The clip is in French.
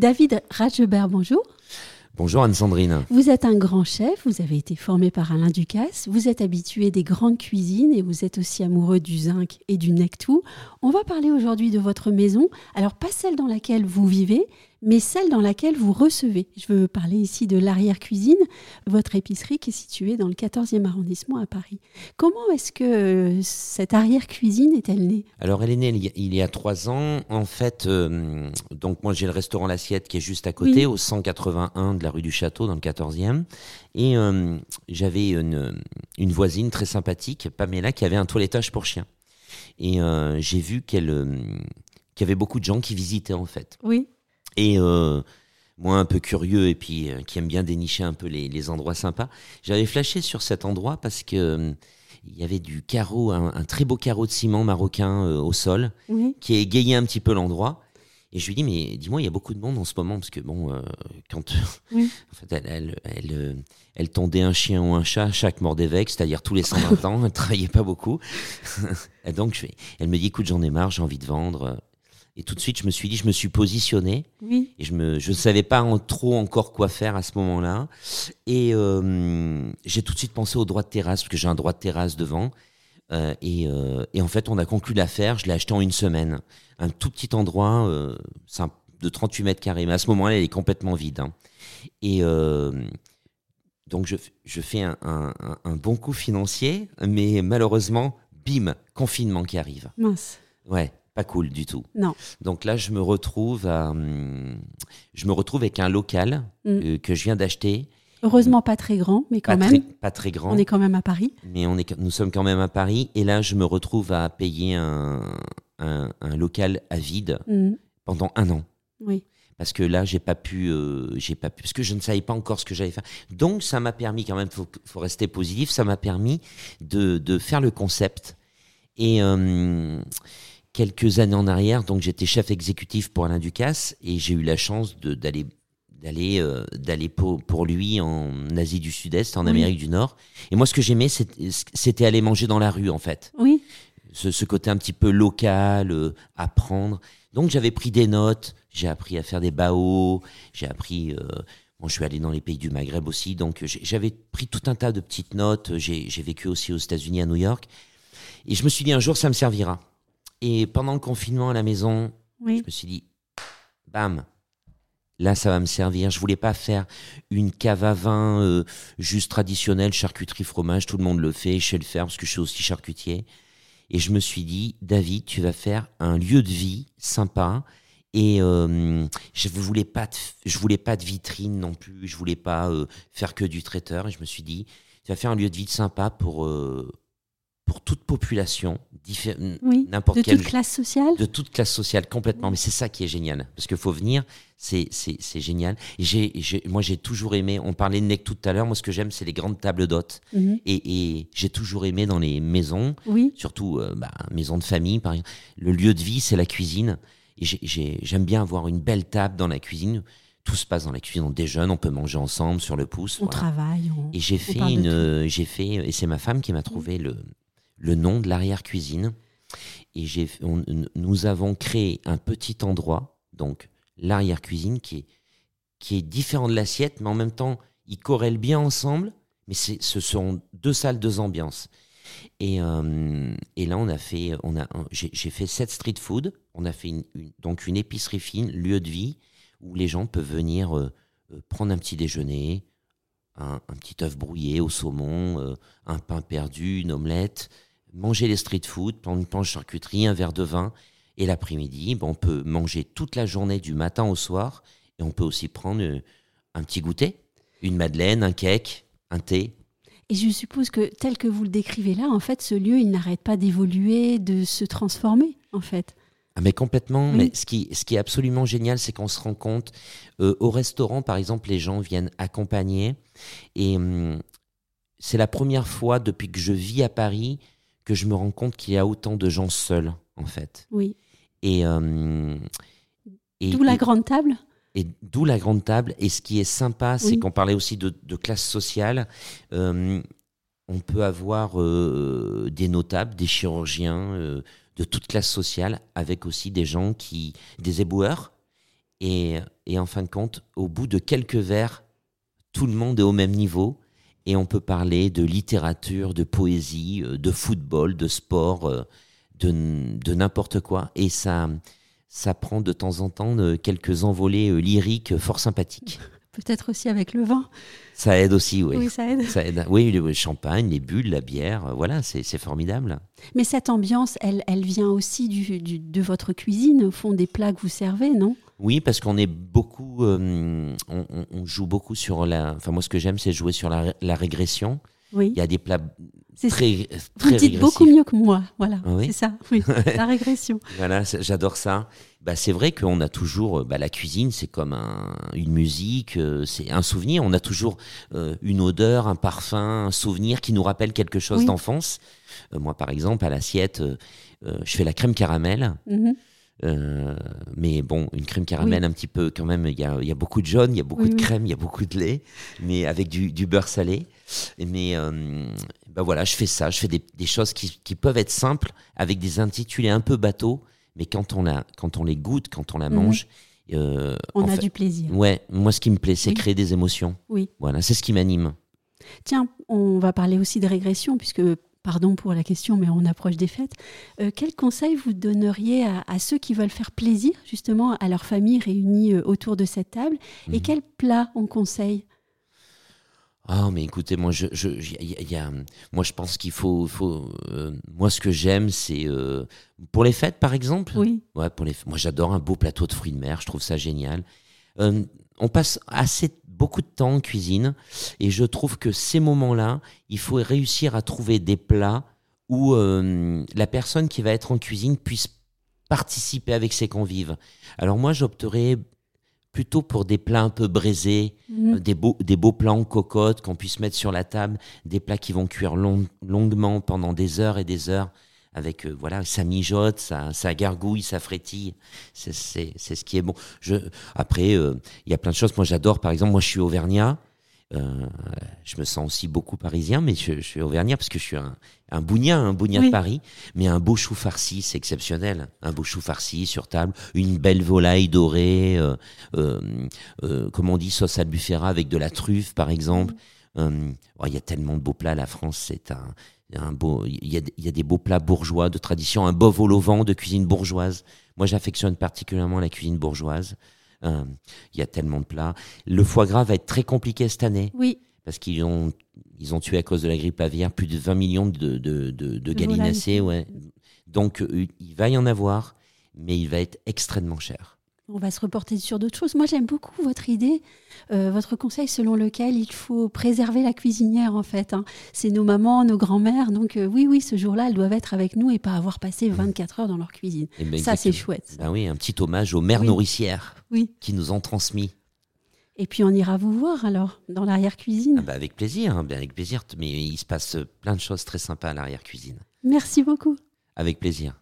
David Rajebert, bonjour. Bonjour Anne-Sandrine. Vous êtes un grand chef, vous avez été formé par Alain Ducasse, vous êtes habitué des grandes cuisines et vous êtes aussi amoureux du zinc et du nectou. On va parler aujourd'hui de votre maison, alors pas celle dans laquelle vous vivez, mais celle dans laquelle vous recevez. Je veux parler ici de l'arrière-cuisine, votre épicerie qui est située dans le 14e arrondissement à Paris. Comment est-ce que euh, cette arrière-cuisine est-elle née? Alors elle est née il y a trois ans. En fait, euh, donc moi j'ai le restaurant L'Assiette qui est juste à côté, au 181 de la rue du Château, dans le 14e. Et euh, j'avais une, une, voisine très sympathique, Pamela, qui avait un toilettage pour chiens. Et j'ai vu qu'elle qu'il y avait beaucoup de gens qui visitaient en fait. Oui. Et euh, moi, un peu curieux et puis euh, qui aime bien dénicher un peu les, endroits sympas, j'avais flashé sur cet endroit parce que euh, il y avait du carreau, un, très beau carreau de ciment marocain au sol qui égayait un petit peu l'endroit. Et je lui dis, mais dis-moi, il y a beaucoup de monde en ce moment, parce que bon, quand en fait, elle, elle, elle, tondait un chien ou un chat chaque mort d'évêque, c'est-à-dire tous les 120 ans, elle travaillait pas beaucoup. et donc, je elle me dit, écoute, j'en ai marre, j'ai envie de vendre. Et tout de suite, je me suis dit, je me suis positionné. Oui. Et je ne je savais pas en, trop encore quoi faire à ce moment-là. Et euh, j'ai tout de suite pensé au droit de terrasse, parce que j'ai un droit de terrasse devant. Euh, et, euh, et, en fait, on a conclu l'affaire. Je l'ai acheté en une semaine. Un tout petit endroit euh, de 38 mètres carrés. Mais à ce moment-là, elle est complètement vide. Hein. Et donc, je, je fais un, un, un, bon coup financier. Mais malheureusement, bim, confinement qui arrive. Mince. Ouais pas cool du tout. Non. Donc là, je me retrouve, hum, je me retrouve avec un local mm. euh, que je viens d'acheter. Heureusement pas très grand, mais quand même. Très, pas très grand. On est quand même à Paris. Mais on est, nous sommes quand même à Paris. Et là, je me retrouve à payer un, un, local à vide mm. pendant un an. Oui. Parce que là, j'ai pas pu, euh, j'ai pas pu, parce que je ne savais pas encore ce que j'allais faire. Donc, ça m'a permis quand même, faut, faut rester positif. Ça m'a permis de, de faire le concept et euh, quelques années en arrière, donc j'étais chef exécutif pour Alain Ducasse et j'ai eu la chance d'aller d'aller euh, d'aller pour, pour, lui en Asie du Sud-Est, en Amérique du Nord. Et moi, ce que j'aimais, c'était aller manger dans la rue, en fait. Oui. Ce, ce côté un petit peu local, euh, apprendre. Donc, j'avais pris des notes, j'ai appris à faire des baos, j'ai appris. Euh, bon, je suis allé dans les pays du Maghreb aussi, donc j'avais pris tout un tas de petites notes. J'ai vécu aussi aux États-Unis, à New York. Et je me suis dit, un jour, ça me servira. Et pendant le confinement à la maison, je me suis dit, bam, là ça va me servir. Je voulais pas faire une cave à vin euh, juste traditionnelle, charcuterie, fromage, tout le monde le fait, je sais le faire parce que je suis aussi charcutier. Et je me suis dit, David, tu vas faire un lieu de vie sympa. Et euh, je voulais pas, de, je voulais pas de vitrine non plus. Je voulais pas euh, faire que du traiteur. Et je me suis dit, tu vas faire un lieu de vie sympa pour pour toute population, n'importe de toute classe sociale De toute classe sociale, complètement. Mais c'est ça qui est génial. Parce qu'il faut venir, c'est génial. Et j'ai moi, j'ai toujours aimé, on parlait de Nec tout à l'heure, moi, ce que j'aime, c'est les grandes tables d'hôtes. Mhm. Et, j'ai toujours aimé dans les maisons, oui. surtout euh, bah, maison de famille, par exemple, le lieu de vie, c'est la cuisine. Et j'aime bien avoir une belle table dans la cuisine tout se passe dans la cuisine. On déjeune, on peut manger ensemble sur le pouce. On travaille. et j'ai fait une, j'ai fait, et c'est ma femme qui m'a trouvé le, le nom de l'arrière-cuisine. Et nous avons créé un petit endroit, donc l'arrière-cuisine, qui est, qui est différent de l'assiette, mais en même temps, ils corrèlent bien ensemble. Mais ce sont deux salles, deux ambiances. Et, euh, et là, on a fait, on a, j'ai fait sept street food. On a fait une, donc une épicerie fine, lieu de vie, où les gens peuvent venir euh, euh, prendre un petit déjeuner, un, petit œuf brouillé au saumon, un pain perdu, une omelette, manger les street food, prendre une planche charcuterie, un verre de vin. Et l'après-midi, on peut manger toute la journée du matin au soir. Et on peut aussi prendre euh, un petit goûter, une madeleine, un cake, un thé. Et je suppose que tel que vous le décrivez là, en fait, ce lieu, il n'arrête pas d'évoluer, de se transformer, en fait. Ah mais complètement. Mais ce qui, ce qui est absolument génial, c'est qu'on se rend compte. Euh, au restaurant, par exemple, les gens viennent accompagner. Et hum, c'est la première fois depuis que je vis à Paris que je me rends compte qu'il y a autant de gens seuls, en fait. Oui. Et, euh, d'où la grande table et d'où la grande table. Et ce qui est sympa, c'est qu'on parlait aussi de, classe sociale. Euh, on peut avoir euh, des notables, des chirurgiens de toute classe sociale, avec aussi des gens qui, des éboueurs, Et, et en fin de compte, au bout de quelques verres, tout le monde est au même niveau et on peut parler de littérature, de poésie, euh, de football, de sport, euh, de, de n'importe quoi. Et ça, ça prend de temps en temps euh, quelques envolées lyriques fort sympathiques. Peut-être aussi avec le vin. Ça aide aussi, oui. Oui, ça aide. Ça aide. Oui, le champagne, les bulles, la bière, voilà, c'est c'est formidable. Mais cette ambiance, elle, elle vient aussi du, du- de votre cuisine, au fond des plats que vous servez, non? Oui, parce qu'on est beaucoup, euh, on, joue beaucoup sur la. Enfin, moi, ce que j'aime, c'est jouer sur la, la régression. Oui. Il y a des plats C'est- très, Vous très dites beaucoup mieux que moi. Voilà, Ah oui c'est ça. Oui, la régression. Voilà, j'adore ça. Bah, c'est vrai qu'on a toujours, euh, bah, la cuisine, c'est comme un- une musique, euh, c'est un souvenir. On a toujours euh, une odeur, un parfum, un souvenir qui nous rappelle quelque chose Oui. d'enfance. Euh, moi, par exemple, à l'assiette, je fais la crème caramel. Mhm. Euh, mais bon, une crème caramel un petit peu quand même, il y a, y a beaucoup de jaune, il y a beaucoup Oui, de crème, il y a beaucoup de lait, mais avec du, du beurre salé. Mais euh, bah voilà, je fais ça, je fais des, des choses qui, qui peuvent être simples, avec des intitulés un peu bateaux, mais quand on, la, quand on les goûte, quand on la Mhm. mange, euh, On a fait- du plaisir. Ouais, moi ce qui me plaît, c'est créer des émotions. Oui. Voilà, c'est ce qui m'anime. Tiens, on va parler aussi de régression, puisque, pardon pour la question, mais on approche des fêtes. Euh, quel conseil vous donneriez à, à ceux qui veulent faire plaisir, justement, à leur famille réunie euh, autour de cette table Et Mhm. quel plat on conseille? Ah, mais écoutez, moi, je, je, y a- y a- y a- moi, je pense qu'il faut, faut euh, moi, ce que j'aime, c'est euh, pour les fêtes, par exemple? Oui, Ouais, pour les, moi, j'adore un beau plateau de fruits de mer. Je trouve ça génial. On passe assez beaucoup de temps en cuisine, et je trouve que ces moments-là, il faut réussir à trouver des plats où euh, la personne qui va être en cuisine puisse participer avec ses convives. Alors moi, j'opterais plutôt pour des plats un peu braisés, Mhm. euh, des beaux, des beaux plats en cocotte qu'on puisse mettre sur la table, des plats qui vont cuire long- longuement pendant des heures et des heures. Avec euh, voilà, ça mijote, ça, ça gargouille, ça frétille. C'est ce qui est bon. Je après, euh, il y a plein de choses. Moi, j'adore. Par exemple, moi, je suis auvergnat. Euh, je me sens aussi beaucoup parisien, mais je, je suis auvergnat parce que je suis un, un bougnat, un bougnat Oui. de Paris. Mais un beau chou farci, c'est exceptionnel. Un beau chou farci sur table, une belle volaille dorée, euh, euh, euh, comme on dit, sauce albufera avec de la truffe, par exemple. Euh, oh, Il y a tellement de beaux plats. La France, c'est un, un beau. Il y, a, il y a des beaux plats bourgeois de tradition, un bœuf au levain de cuisine bourgeoise. Moi, j'affectionne particulièrement la cuisine bourgeoise. Euh, Il y a tellement de plats. Le foie gras va être très compliqué cette année oui, parce qu'ils ont, ils ont tué à cause de la grippe aviaire plus de 20 millions de, de, de, de gallinacés. Ouais. Donc, euh, il va y en avoir, mais il va être extrêmement cher. On va se reporter sur d'autres choses. Moi, j'aime beaucoup votre idée, euh, votre conseil selon lequel il faut préserver la cuisinière, en fait. hein. C'est nos mamans, nos grands-mères. Donc, euh, oui, oui, ce jour-là, elles doivent être avec nous et pas avoir passé 24 heures dans leur cuisine. Et ben, Ça, c'est chouette. Ben oui, un petit hommage aux mères Oui. nourricières Oui. qui nous ont transmis. Et puis, on ira vous voir alors, dans l'arrière-cuisine. Ah bah, avec plaisir, hein, ben avec plaisir. Mais il se passe plein de choses très sympas à l'arrière-cuisine. Merci beaucoup. Avec plaisir.